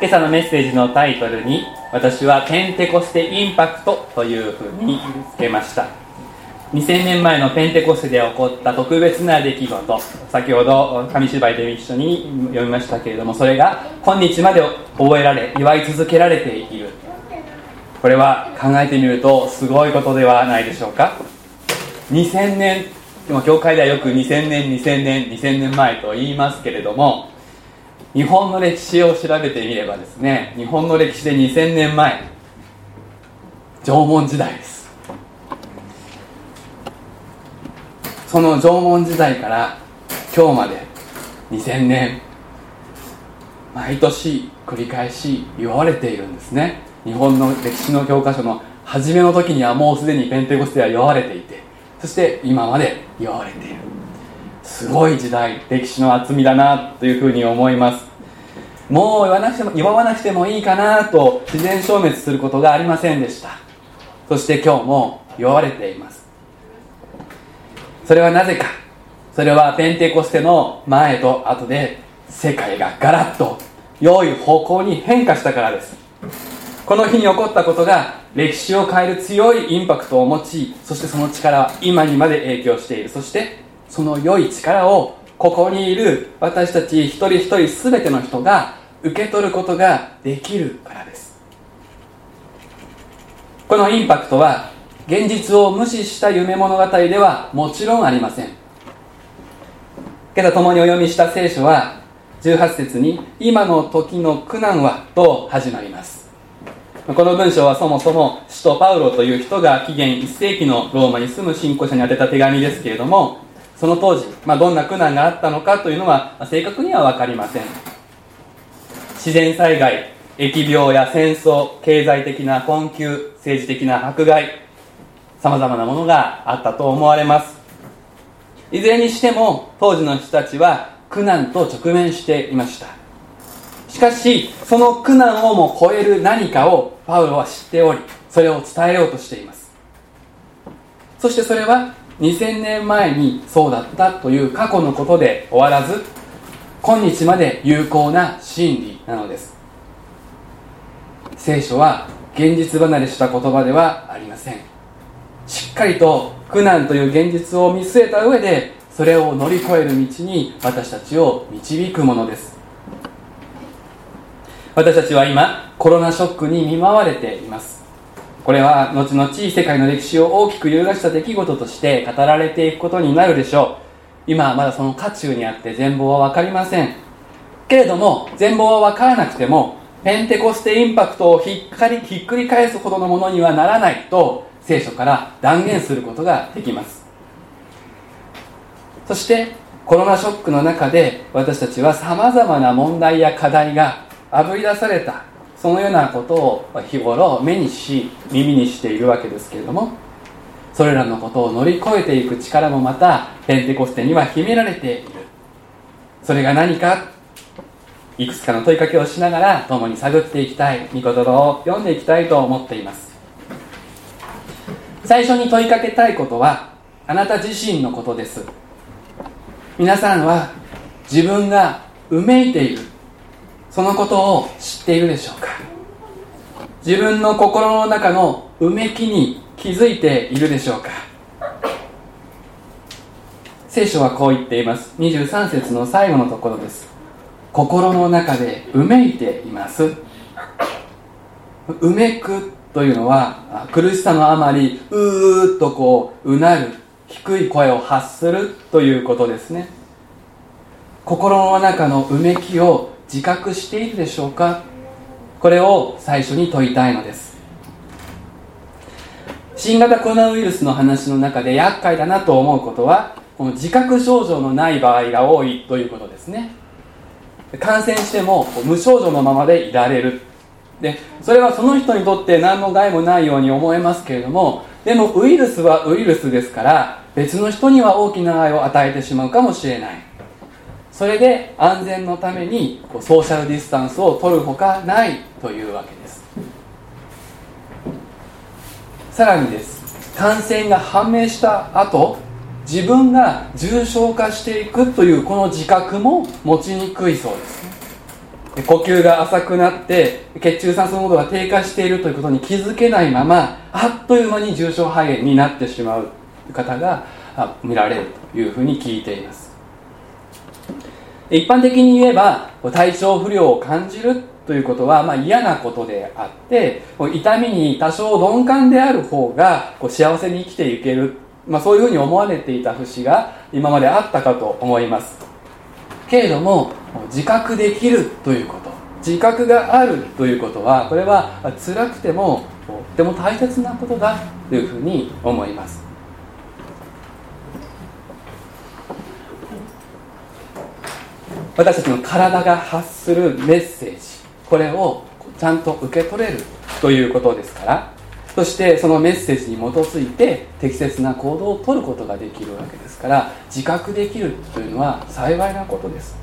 今朝のメッセージのタイトルに私はペンテコステインパクトというふうにつけました。2000年前のペンテコステで起こった特別な出来事。先ほど紙芝居で一緒に読みましたけれどもそれが今日まで覚えられ祝い続けられている。これは考えてみるとすごいことではないでしょうか。2000年今教会ではよく2000年2000年2000年前と言いますけれども日本の歴史を調べてみればですね日本の歴史で2000年前縄文時代です。その縄文時代から今日まで2000年毎年繰り返し言われているんですね。日本の歴史の教科書の初めの時にはもうすでにペンテコステは言われていてそして今まで言われている。すごい時代歴史の厚みだなというふうに思います。もう言わなくても言わなくてもいいかなと自然消滅することがありませんでした。そして今日も言われています。それはなぜかそれはペンテコステの前と後で世界がガラッと良い方向に変化したからです。この日に起こったことが歴史を変える強いインパクトを持ちそしてその力は今にまで影響している。そしてその良い力をここにいる私たち一人一人全ての人が受け取ることができるからです。このインパクトは現実を無視した夢物語ではもちろんありません。今朝共にお読みした聖書は18節に「今の時の苦難は」と始まります。この文章はそもそも使徒パウロという人が紀元1世紀のローマに住む信仰者に宛てた手紙ですけれどもその当時、まあ、どんな苦難があったのかというのは、正確には分かりません。自然災害疫病や戦争経済的な困窮政治的な迫害さまざまなものがあったと思われます。いずれにしても当時の人たちは苦難と直面していました。しかしその苦難をも超える何かをパウロは知っておりそれを伝えようとしています。そしてそれは2000年前にそうだったという過去のことで終わらず今日まで有効な真理なのです。聖書は現実離れした言葉ではありません。しっかりと苦難という現実を見据えた上でそれを乗り越える道に私たちを導くものです。私たちは今コロナショックに見舞われています。これは後々世界の歴史を大きく揺るがした出来事として語られていくことになるでしょう。今はまだその渦中にあって全貌は分かりません。けれども全貌は分からなくてもペンテコステインパクトをひっかりひっくり返すほどのものにはならないと聖書から断言することができます。そしてコロナショックの中で私たちはさまざまな問題や課題があぶり出されたそのようなことを日頃目にし耳にしているわけですけれどもそれらのことを乗り越えていく力もまたペンテコステには秘められている。それが何かいくつかの問いかけをしながら共に探っていきたい御言葉を読んでいきたいと思っています。最初に問いかけたいことはあなた自身のことです。皆さんは自分がうめいている。そのことを知っているでしょうか？自分の心の中のうめきに気づいているでしょうか？聖書はこう言っています。23節の最後のところです。心の中でうめいています。うめくというのは苦しさのあまりうーっとこううなる低い声を発するということですね。心の中のうめきを自覚しているでしょうか？これを最初に問いたいのです。新型コロナウイルスの話の中で厄介だなと思うことはこの自覚症状のない場合が多いということですね。感染しても無症状のままでいられる。でそれはその人にとって何の害もないように思えますけれどもでもウイルスはウイルスですから別の人には大きな害を与えてしまうかもしれない。それで安全のためにソーシャルディスタンスを取るほかないというわけです。さらにです。感染が判明した後自分が重症化していくというこの自覚も持ちにくいそうです。呼吸が浅くなって血中酸素濃度が低下しているということに気づけないままあっという間に重症肺炎になってしまう方が見られるというふうに聞いています。一般的に言えば体調不良を感じるということはまあ嫌なことであって痛みに多少鈍感である方が幸せに生きていける、まあ、そういうふうに思われていた節が今まであったかと思います。けれども自覚できるということ自覚があるということはこれは辛くてもとても大切なことだというふうに思います。私たちの体が発するメッセージ。これをちゃんと受け取れるということですから。そしてそのメッセージに基づいて適切な行動をとることができるわけですから。自覚できるというのは幸いなことです。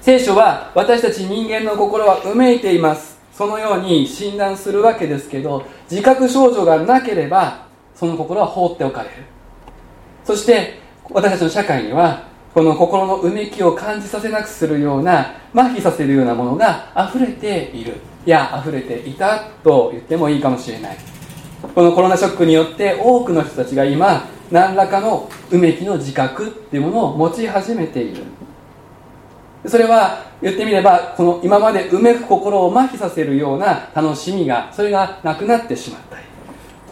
聖書は私たち人間の心はうめいています。そのように診断するわけですけど自覚症状がなければその心は放っておかれる。そして私たちの社会にはこの心のうめきを感じさせなくするような麻痺させるようなものが溢れている。いや溢れていたと言ってもいいかもしれない。このコロナショックによって多くの人たちが今何らかのうめきの自覚っていうものを持ち始めている。それは言ってみればこの今までうめく心を麻痺させるような楽しみがそれがなくなってしまったり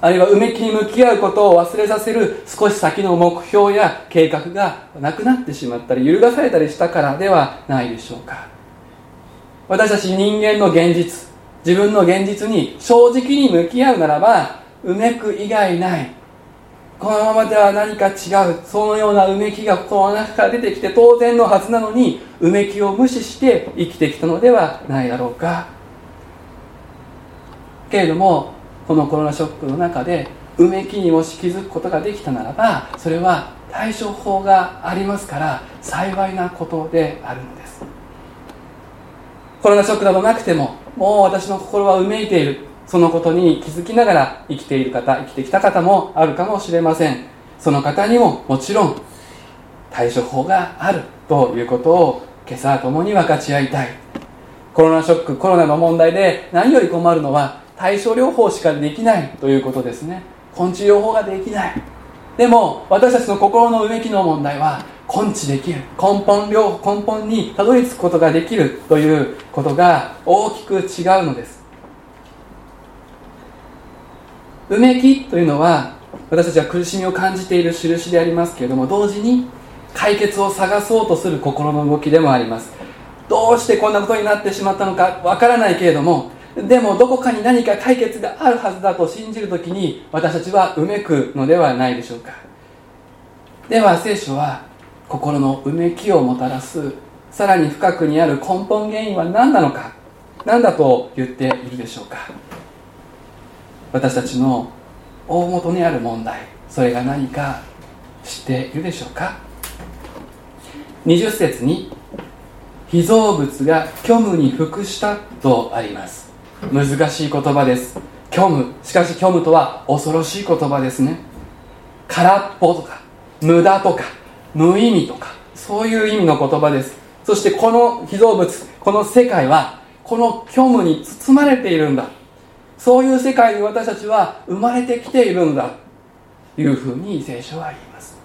あるいはうめきに向き合うことを忘れさせる少し先の目標や計画がなくなってしまったり揺るがされたりしたからではないでしょうか。私たち人間の現実自分の現実に正直に向き合うならばうめく以外ない。このままでは何か違うそのようなうめきが心の中から出てきて当然のはずなのにうめきを無視して生きてきたのではないだろうか。けれどもこのコロナショックの中でうめきにもし気づくことができたならばそれは対処法がありますから幸いなことであるのです。コロナショックなどなくてももう私の心はうめいている。そのことに気づきながら生きている方生きてきた方もあるかもしれません。その方にももちろん対処法がある。ということを今朝共に分かち合いたい。コロナショックコロナの問題で何より困るのは対処療法しかできないということですね。根治療法ができない。でも私たちの心のうめきの問題は根治できる。根本療根本にたどり着くことができるということが大きく違うのです。うめきというのは私たちは苦しみを感じている印でありますけれども同時に解決を探そうとする心の動きでもあります。どうしてこんなことになってしまったのかわからないけれどもでもどこかに何か解決があるはずだと信じる時に私たちはうめくのではないでしょうか。では聖書は心のうめきをもたらすさらに深くにある根本原因は何なのか何だと言っているでしょうか。私たちの大元にある問題それが何か知っているでしょうか。20節に被造物が虚無に服したとあります。難しい言葉です。虚無。しかし虚無とは恐ろしい言葉ですね。空っぽとか無駄とか無意味とかそういう意味の言葉です。そしてこの被造物この世界はこの虚無に包まれているんだ。そういう世界に私たちは生まれてきているんだ。というふうに聖書は言います。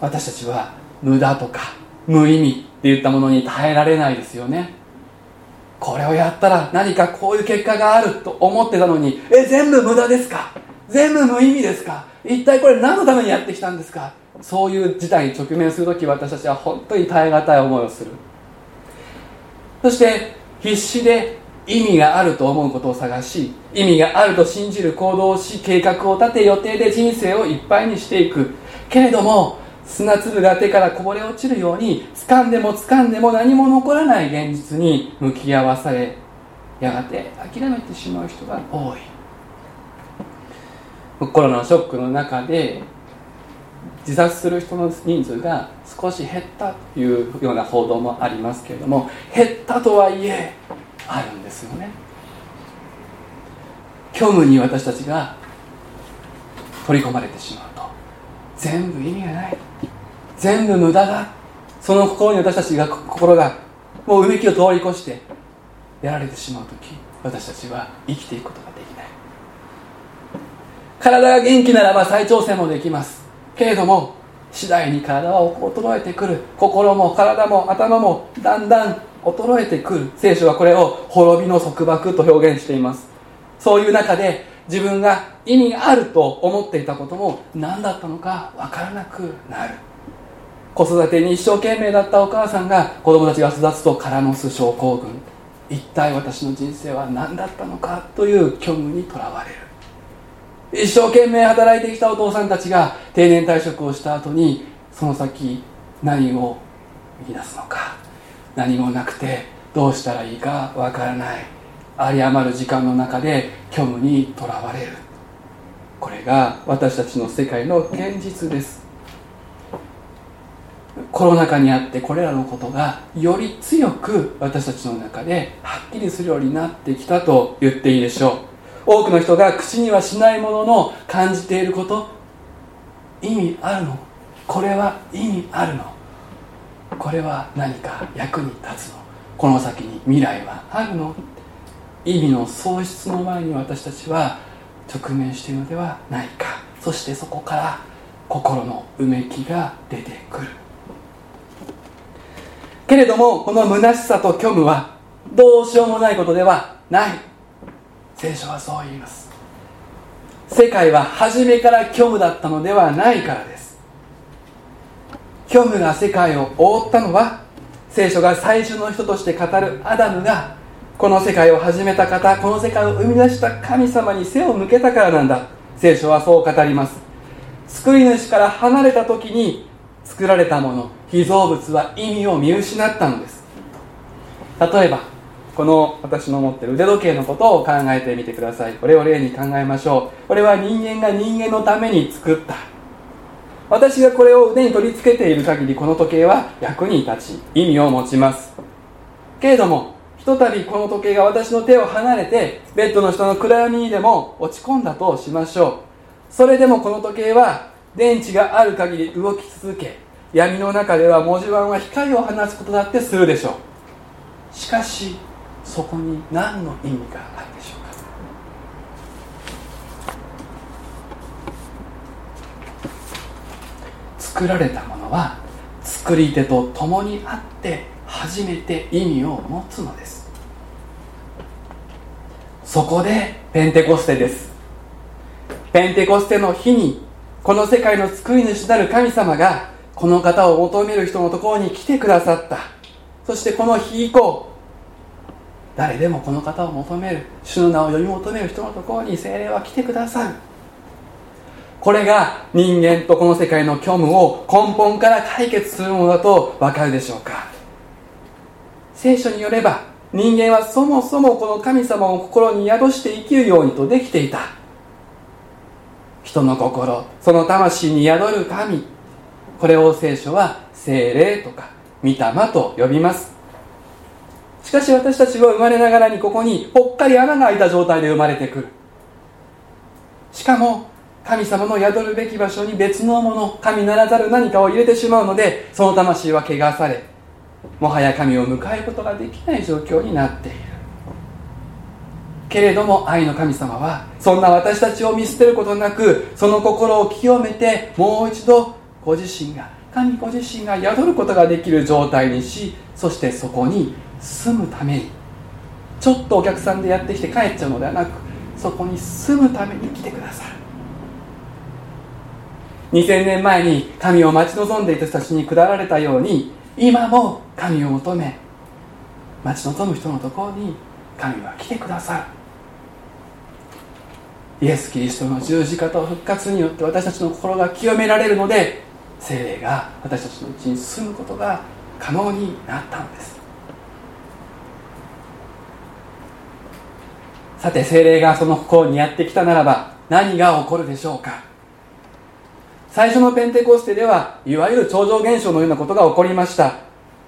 私たちは無駄とか無意味っていったものに耐えられないですよね。これをやったら何かこういう結果があると思ってたのにえ全部無駄ですか？全部無意味ですか？一体これ何のためにやってきたんですか？そういう事態に直面する時私たちは本当に耐え難い思いをする。そして必死で意味があると思うことを探し意味があると信じる行動をし計画を立て予定で人生をいっぱいにしていく。けれども砂粒が手からこぼれ落ちるように掴んでも掴んでも何も残らない現実に向き合わされやがて諦めてしまう人が多い。コロナのショックの中で自殺する人の人数が少し減ったというような報道もありますけれども減ったとはいえあるんですよね。虚無に私たちが取り込まれてしまう。全部意味がない。全部無駄だ。その心に私たちが心がもううめきを通り越してやられてしまう時私たちは生きていくことができない。体が元気ならば再挑戦もできます。けれども次第に体は衰えてくる。心も体も頭もだんだん衰えてくる。聖書はこれを滅びの束縛と表現しています。そういう中で自分が意味があると思っていたことも何だったのか分からなくなる。子育てに一生懸命だったお母さんが子供たちが育つとカラノス症候群一体私の人生は何だったのかという虚無にとらわれる。一生懸命働いてきたお父さんたちが定年退職をした後にその先何を見出すのか。何もなくてどうしたらいいかわからない。有り余る時間の中で虚無にとらわれる。これが私たちの世界の現実です。コロナ禍にあってこれらのことがより強く私たちの中ではっきりするようになってきたと言っていいでしょう。多くの人が口にはしないものの感じていること意味あるの？これは意味あるの？これは何か役に立つの？この先に未来はあるの？意味の喪失の前に私たちは直面しているのではないか。そしてそこから心のうめきが出てくる。けれどもこの虚しさと虚無はどうしようもないことではない。聖書はそう言います。世界は初めから虚無だったのではないからです。虚無が世界を覆ったのは聖書が最初の人として語るアダムがこの世界を始めた方この世界を生み出した神様に背を向けたからなんだ。聖書はそう語ります。救い主から離れた時に作られたもの被造物は意味を見失ったのです。例えばこの私の持っている腕時計のことを考えてみてください。これを例に考えましょう。これは人間が人間のために作った。私がこれを腕に取り付けている限りこの時計は役に立ち意味を持ちます。けれどもとたびこの時計が私の手を離れてベッドの下の暗闇にでも落ち込んだとしましょう。それでもこの時計は電池がある限り動き続け闇の中では文字盤は光を放つことだってするでしょう。しかしそこに何の意味があるでしょうか。作られたものは作り手と共にあって初めて意味を持つのです。そこでペンテコステです。ペンテコステの日にこの世界の救い主なる神様がこの方を求める人のところに来てくださった。そしてこの日以降誰でもこの方を求める主の名を呼び求める人のところに精霊は来てくださる。これが人間とこの世界の虚無を根本から解決するものだとわかるでしょうか。聖書によれば人間はそもそもこの神様を心に宿して生きるようにとできていた。人の心その魂に宿る神。これを聖書は精霊とか御霊と呼びます。しかし私たちは生まれながらにここにぽっかり穴が開いた状態で生まれてくる。しかも神様の宿るべき場所に別のもの神ならざる何かを入れてしまうのでその魂は汚されもはや神を迎えることができない状況になっている。けれども愛の神様はそんな私たちを見捨てることなくその心を清めてもう一度ご自身が神ご自身が宿ることができる状態にしそしてそこに住むために。ちょっとお客さんでやってきて帰っちゃうのではなくそこに住むために来てくださる。2000年前に神を待ち望んでいた人たちに下られたように今も神を求め待ち望む人のところに神は来てくださる。イエス・キリストの十字架と復活によって私たちの心が清められるので精霊が私たちのうちに住むことが可能になったのです。さて精霊がその心にやってきたならば何が起こるでしょうか？最初のペンテコステではいわゆる超常現象のようなことが起こりました。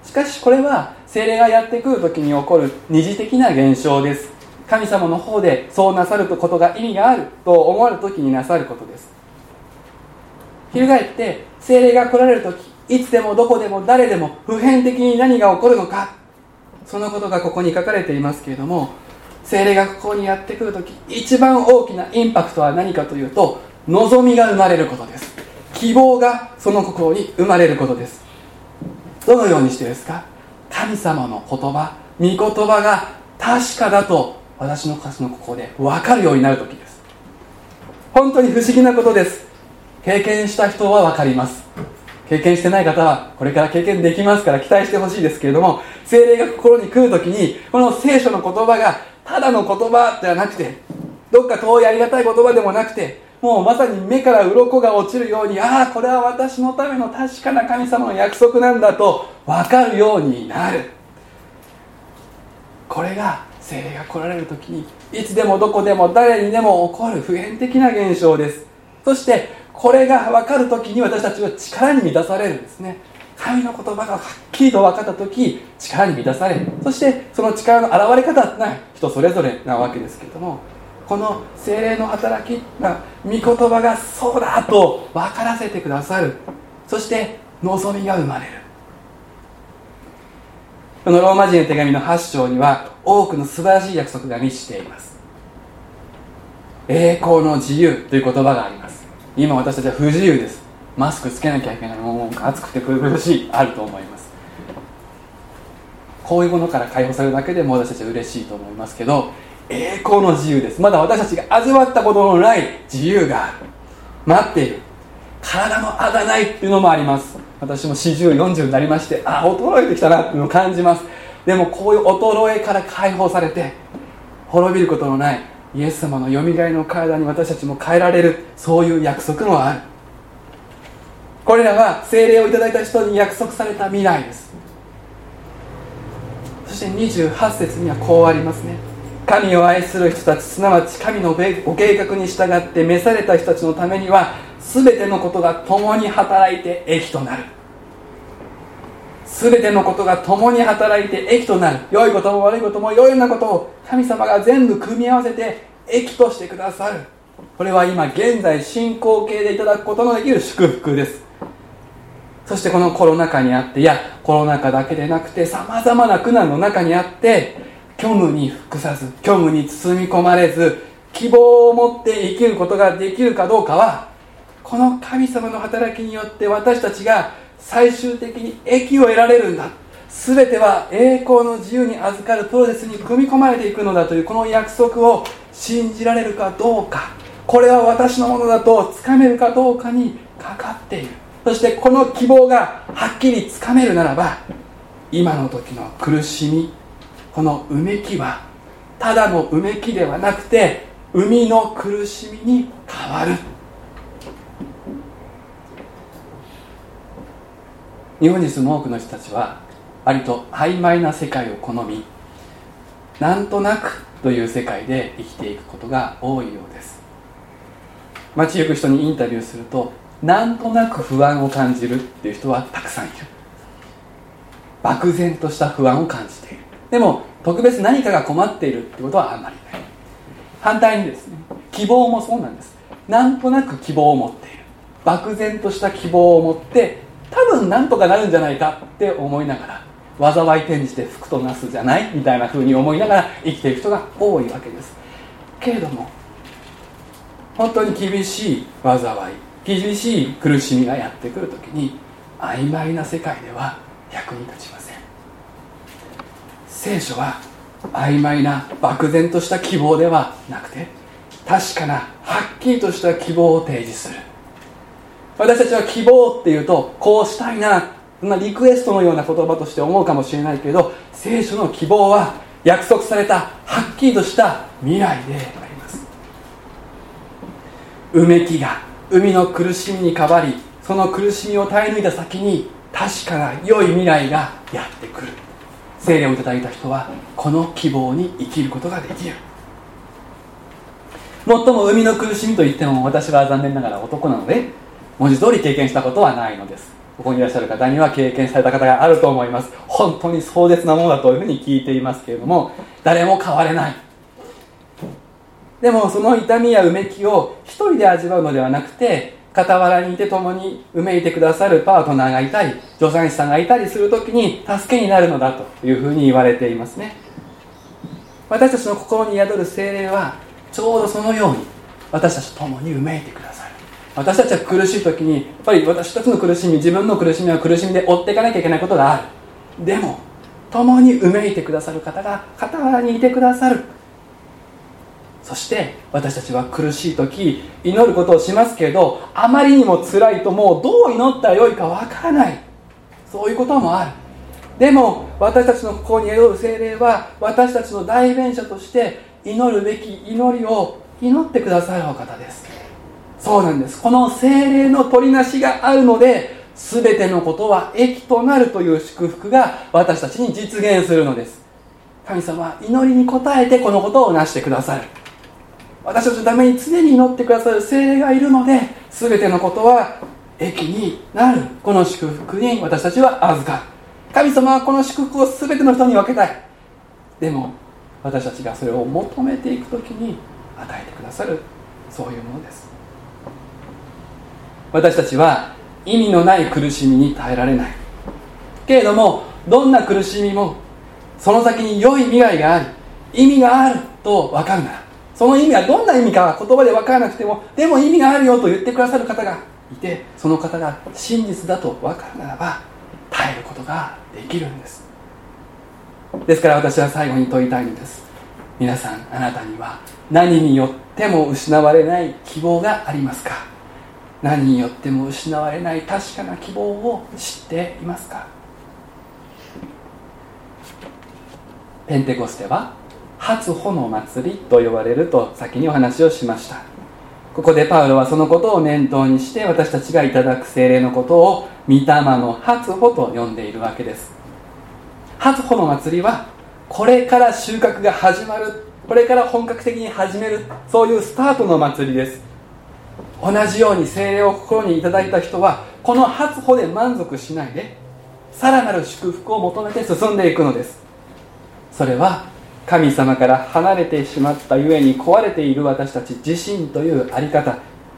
しかしこれは精霊がやってくる時に起こる二次的な現象です。神様の方でそうなさることが意味があると思われる時になさることです。翻って精霊が来られる時いつでもどこでも誰でも普遍的に何が起こるのか。そのことがここに書かれていますけれども精霊がここにやってくるとき一番大きなインパクトは何かというと望みが生まれることです。希望がその心に生まれることです。どのようにしてですか？神様の言葉御言葉が確かだと私の歌詞のここで分かるようになる時です。本当に不思議なことです。経験した人は分かります。経験してない方はこれから経験できますから期待してほしいですけれども精霊が心に来るときにこの聖書の言葉がただの言葉ではなくてどっか遠いありがたい言葉でもなくてもうまさに目から鱗が落ちるようにああこれは私のための確かな神様の約束なんだと分かるようになる。これが精霊が来られる時にいつでもどこでも誰にでも起こる普遍的な現象です。そしてこれが分かる時に私たちは力に満たされるんですね。神の言葉がはっきりと分かった時力に満たされる。そしてその力の現れ方は人それぞれなわけですけどもこの精霊の働きが御言葉がそうだと分からせてくださる。そして望みが生まれる。このローマ人の手紙の8章には多くの素晴らしい約束が満ちています。栄光の自由という言葉があります。今私たちは不自由です。マスクつけなきゃいけないもう暑くて苦しいあると思います。こういうものから解放されるだけでも私たちは嬉しいと思いますけど栄光の自由です。まだ私たちが味わったことのない自由がある待っている。体のあがないっていうのもあります。私も4040になりましてあ衰えてきたなっていうのを感じます。でもこういう衰えから解放されて滅びることのないイエス様のよみがえの体に私たちも変えられるそういう約束もある。これらは精霊をいただいた人に約束された未来です。そして28節にはこうありますね。神を愛する人たちすなわち神のご計画に従って召された人たちのためには全てのことが共に働いて益となる。全てのことが共に働いて益となる。良いことも悪いこともいろいろなことを神様が全部組み合わせて益としてくださる。これは今現在進行形でいただくことのできる祝福です。そしてこのコロナ禍にあっていやコロナ禍だけでなくてさまざまな苦難の中にあって虚無に服さず虚無に包み込まれず希望を持って生きることができるかどうかはこの神様の働きによって私たちが最終的に益を得られるんだ。全ては栄光の自由に預かるプロセスに組み込まれていくのだというこの約束を信じられるかどうか。これは私のものだとつかめるかどうかにかかっている。そしてこの希望がはっきりつかめるならば今の時の苦しみこのうめきはただのうめきではなくて海の苦しみに変わる。日本に住む多くの人たちは割と曖昧な世界を好みなんとなくという世界で生きていくことが多いようです。街行く人にインタビューするとなんとなく不安を感じるっていう人はたくさんいる。漠然とした不安を感じている。でも特別何かが困っているってことはあんまりない。反対にですね希望もそうなんです。なんとなく希望を持っている。漠然とした希望を持って多分なんとかなるんじゃないかって思いながら災い転じて福となすじゃないみたいな風に思いながら生きている人が多いわけです。けれども本当に厳しい災い厳しい苦しみがやってくる時に曖昧な世界では役に立ちません。聖書は曖昧な漠然とした希望ではなくて確かなはっきりとした希望を提示する。私たちは希望っていうとこうしたいなそんなリクエストのような言葉として思うかもしれないけど聖書の希望は約束されたはっきりとした未来であります。うめきが海の苦しみに変わりその苦しみを耐え抜いた先に確かな良い未来がやってくる。聖霊をいただいた人はこの希望に生きることができる。最も海の苦しみといっても私は残念ながら男なので文字通り経験したことはないのです。ここにいらっしゃる方には経験された方があると思います。本当に壮絶なものだというふうに聞いていますけれども誰も変われない。でもその痛みやうめきを一人で味わうのではなくて傍らにいて共にうめいてくださるパートナーがいたり助産師さんがいたりする時に助けになるのだというふうに言われていますね。私たちの心に宿る精霊はちょうどそのように私たちと共にうめいてくださる。私たちは苦しい時にやっぱり私たちの苦しみ自分の苦しみは苦しみで追っていかなきゃいけないことがある。でも共にうめいてくださる方が傍らにいてくださる。そして私たちは苦しい時祈ることをしますけどあまりにも辛いともうどう祈ったらよいかわからない。そういうこともある。でも私たちの心に宿る精霊は私たちの代弁者として祈るべき祈りを祈ってくださるお方です。そうなんです。この精霊の取りなしがあるので全てのことは益となるという祝福が私たちに実現するのです。神様は祈りに応えてこのことを成してくださる。私たちのために常に祈ってくださる精霊がいるので全てのことは益になる。この祝福に私たちは預かる。神様はこの祝福を全ての人に分けたい。でも私たちがそれを求めていく時に与えてくださる。そういうものです。私たちは意味のない苦しみに耐えられない。けれどもどんな苦しみもその先に良い未来がある。意味があると分かるならその意味はどんな意味か言葉で分からなくてもでも意味があるよと言ってくださる方がいてその方が真実だと分かるならば耐えることができるんです。ですから私は最後に問いたいんです。皆さんあなたには何によっても失われない希望がありますか？何によっても失われない確かな希望を知っていますか？ペンテコステは初穂の祭りと呼ばれると先にお話をしました。ここでパウロはそのことを念頭にして私たちがいただく精霊のことを御霊の初穂と呼んでいるわけです。初穂の祭りはこれから収穫が始まるこれから本格的に始めるそういうスタートの祭りです。同じように精霊を心にいただいた人はこの初穂で満足しないでさらなる祝福を求めて進んでいくのです。それは神様から離れてしまったゆえに壊れている私たち自身という在り方。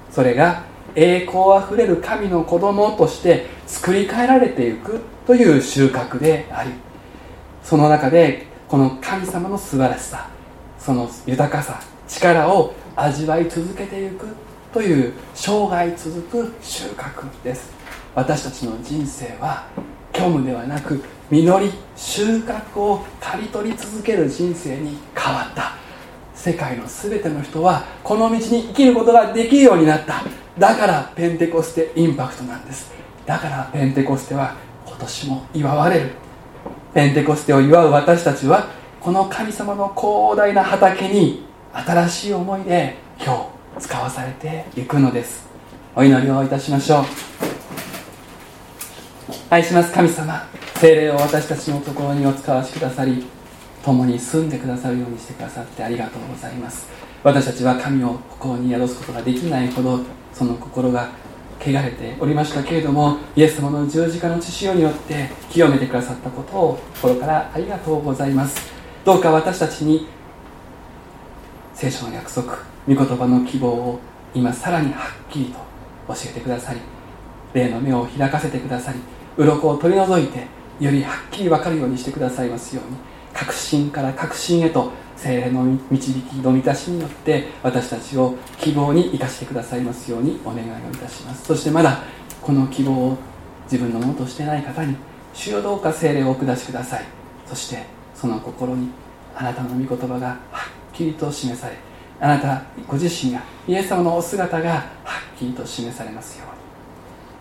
それが栄光あふれる神の子供として作り変えられていくという収穫でありその中でこの神様の素晴らしさその豊かさ力を味わい続けていくという生涯続く収穫です。私たちの人生は虚無ではなく実り収穫を刈り取り続ける人生に変わった。世界の全ての人はこの道に生きることができるようになった。だからペンテコステインパクトなんです。だからペンテコステは今年も祝われる。ペンテコステを祝う私たちはこの神様の広大な畑に新しい思いで今日使わされていくのです。お祈りをいたしましょう。愛します神様。精霊を私たちのところにお使わしくださり共に住んでくださるようにしてくださってありがとうございます。私たちは神を心に宿すことができないほどその心が汚れておりましたけれどもイエス様の十字架の血潮によって清めてくださったことを心からありがとうございます。どうか私たちに聖書の約束御言葉の希望を今さらにはっきりと教えてくださり霊の目を開かせてくださり鱗を取り除いてよりはっきり分かるようにしてくださいますように。確信から確信へと精霊の導きの満たしによって私たちを希望に生かしてくださいますようにお願いをいたします。そしてまだこの希望を自分のものとしてない方に主よどうか精霊をお下しください。そしてその心にあなたの御言葉がはっきりと示されあなたご自身がイエス様のお姿がはっきりと示されますように。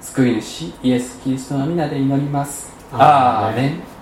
救い主イエス・キリストの皆で祈ります。アーメン。